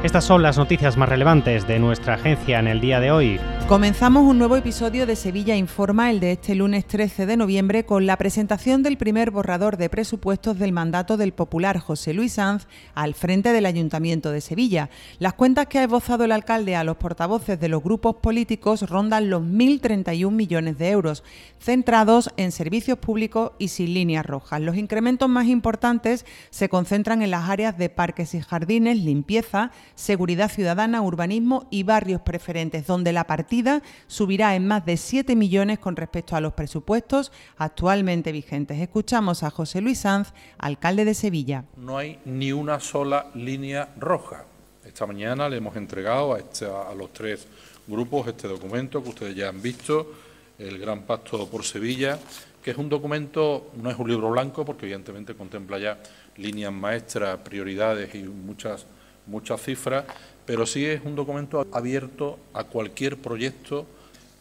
Estas son las noticias más relevantes de nuestra agencia en el día de hoy. Comenzamos un nuevo episodio de Sevilla Informa, el de este lunes 13 de noviembre, con la presentación del primer borrador de presupuestos del mandato del popular José Luis Sanz al frente del Ayuntamiento de Sevilla. Las cuentas que ha esbozado el alcalde a los portavoces de los grupos políticos rondan los 1.031 millones de euros, centrados en servicios públicos y sin líneas rojas. Los incrementos más importantes se concentran en las áreas de parques y jardines, limpieza, seguridad ciudadana, urbanismo y barrios preferentes, donde la partida subirá en más de 7 millones con respecto a los presupuestos actualmente vigentes. Escuchamos a José Luis Sanz, alcalde de Sevilla. No hay ni una sola línea roja. Esta mañana le hemos entregado a, este, a los tres grupos este documento que ustedes ya han visto, el Gran Pacto por Sevilla, que es un documento, no es un libro blanco, porque evidentemente contempla ya líneas maestras, prioridades y muchas, muchas cifras, pero sí es un documento abierto a cualquier proyecto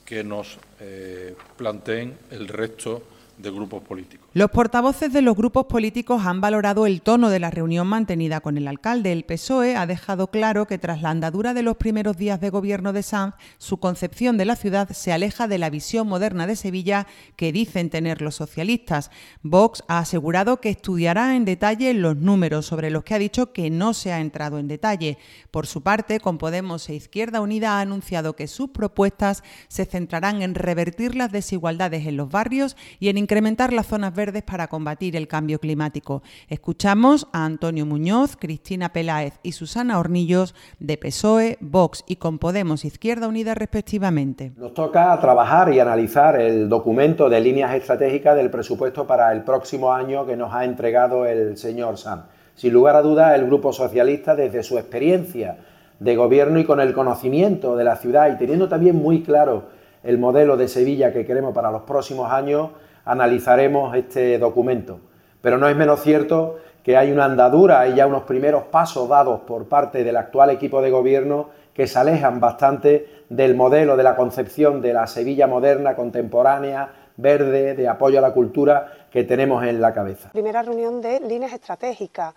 que nos eh, planteen el resto de grupos políticos. Los portavoces de los grupos políticos han valorado el tono de la reunión mantenida con el alcalde. El PSOE ha dejado claro que tras la andadura de los primeros días de gobierno de Sanz, su concepción de la ciudad se aleja de la visión moderna de Sevilla que dicen tener los socialistas. Vox ha asegurado que estudiará en detalle los números sobre los que ha dicho que no se ha entrado en detalle. Por su parte, con Podemos e Izquierda Unida ha anunciado que sus propuestas se centrarán en revertir las desigualdades en los barrios y en incrementar las zonas verdes para combatir el cambio climático. Escuchamos a Antonio Muñoz, Cristina Peláez y Susana Hornillos de PSOE, Vox y con Podemos Izquierda Unida respectivamente. Nos toca trabajar y analizar el documento de líneas estratégicas del presupuesto para el próximo año que nos ha entregado el señor Sanz. Sin lugar a dudas, el Grupo Socialista, desde su experiencia de gobierno y con el conocimiento de la ciudad y teniendo también muy claro el modelo de Sevilla que queremos para los próximos años, analizaremos este documento. Pero no es menos cierto que hay una andadura y ya unos primeros pasos dados por parte del actual equipo de gobierno que se alejan bastante del modelo de la concepción de la Sevilla moderna, contemporánea, verde, de apoyo a la cultura que tenemos en la cabeza. Primera reunión de líneas estratégicas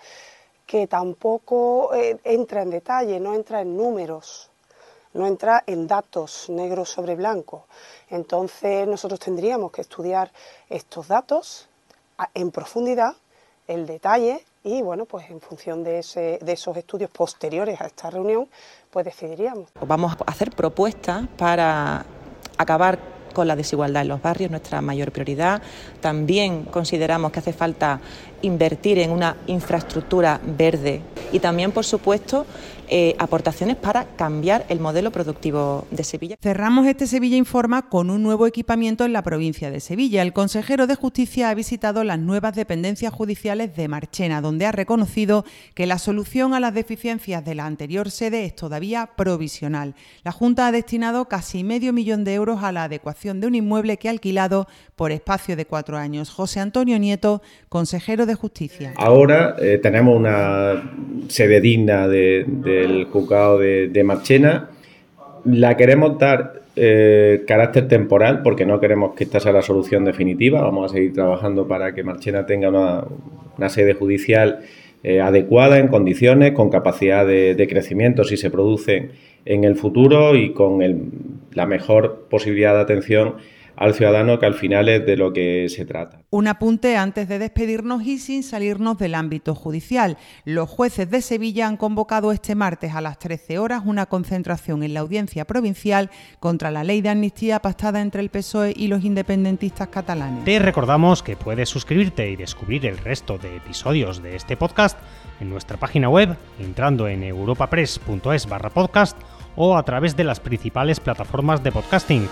que tampoco eh, entra en detalle, no entra en números, no entra en datos negros sobre blanco. Entonces nosotros tendríamos que estudiar estos datos en profundidad, el detalle y bueno, pues en función de, de esos estudios posteriores a esta reunión, pues decidiríamos. Vamos a hacer propuestas para acabar con la desigualdad en los barrios, nuestra mayor prioridad. También consideramos que hace falta invertir en una infraestructura verde y también, por supuesto, eh, aportaciones para cambiar el modelo productivo de Sevilla. Cerramos este Sevilla Informa con un nuevo equipamiento en la provincia de Sevilla. El consejero de Justicia ha visitado las nuevas dependencias judiciales de Marchena, donde ha reconocido que la solución a las deficiencias de la anterior sede es todavía provisional. La Junta ha destinado casi medio millón de euros a la adecuación de un inmueble que ha alquilado por espacio de cuatro años. José Antonio Nieto, consejero de Justicia. Ahora eh, tenemos una sede digna de el juzgado de, Marchena. La queremos dar eh, carácter temporal porque no queremos que esta sea la solución definitiva. Vamos a seguir trabajando para que Marchena tenga una, sede judicial eh, adecuada, en condiciones, con capacidad de, crecimiento si se produce en el futuro y con la mejor posibilidad de atención al ciudadano, que al final es de lo que se trata. Un apunte antes de despedirnos y sin salirnos del ámbito judicial. Los jueces de Sevilla han convocado este martes a las 13 horas una concentración en la audiencia provincial contra la ley de amnistía pactada entre el PSOE y los independentistas catalanes. Te recordamos que puedes suscribirte y descubrir el resto de episodios de este podcast en nuestra página web entrando en europapress.es barra podcast o a través de las principales plataformas de podcasting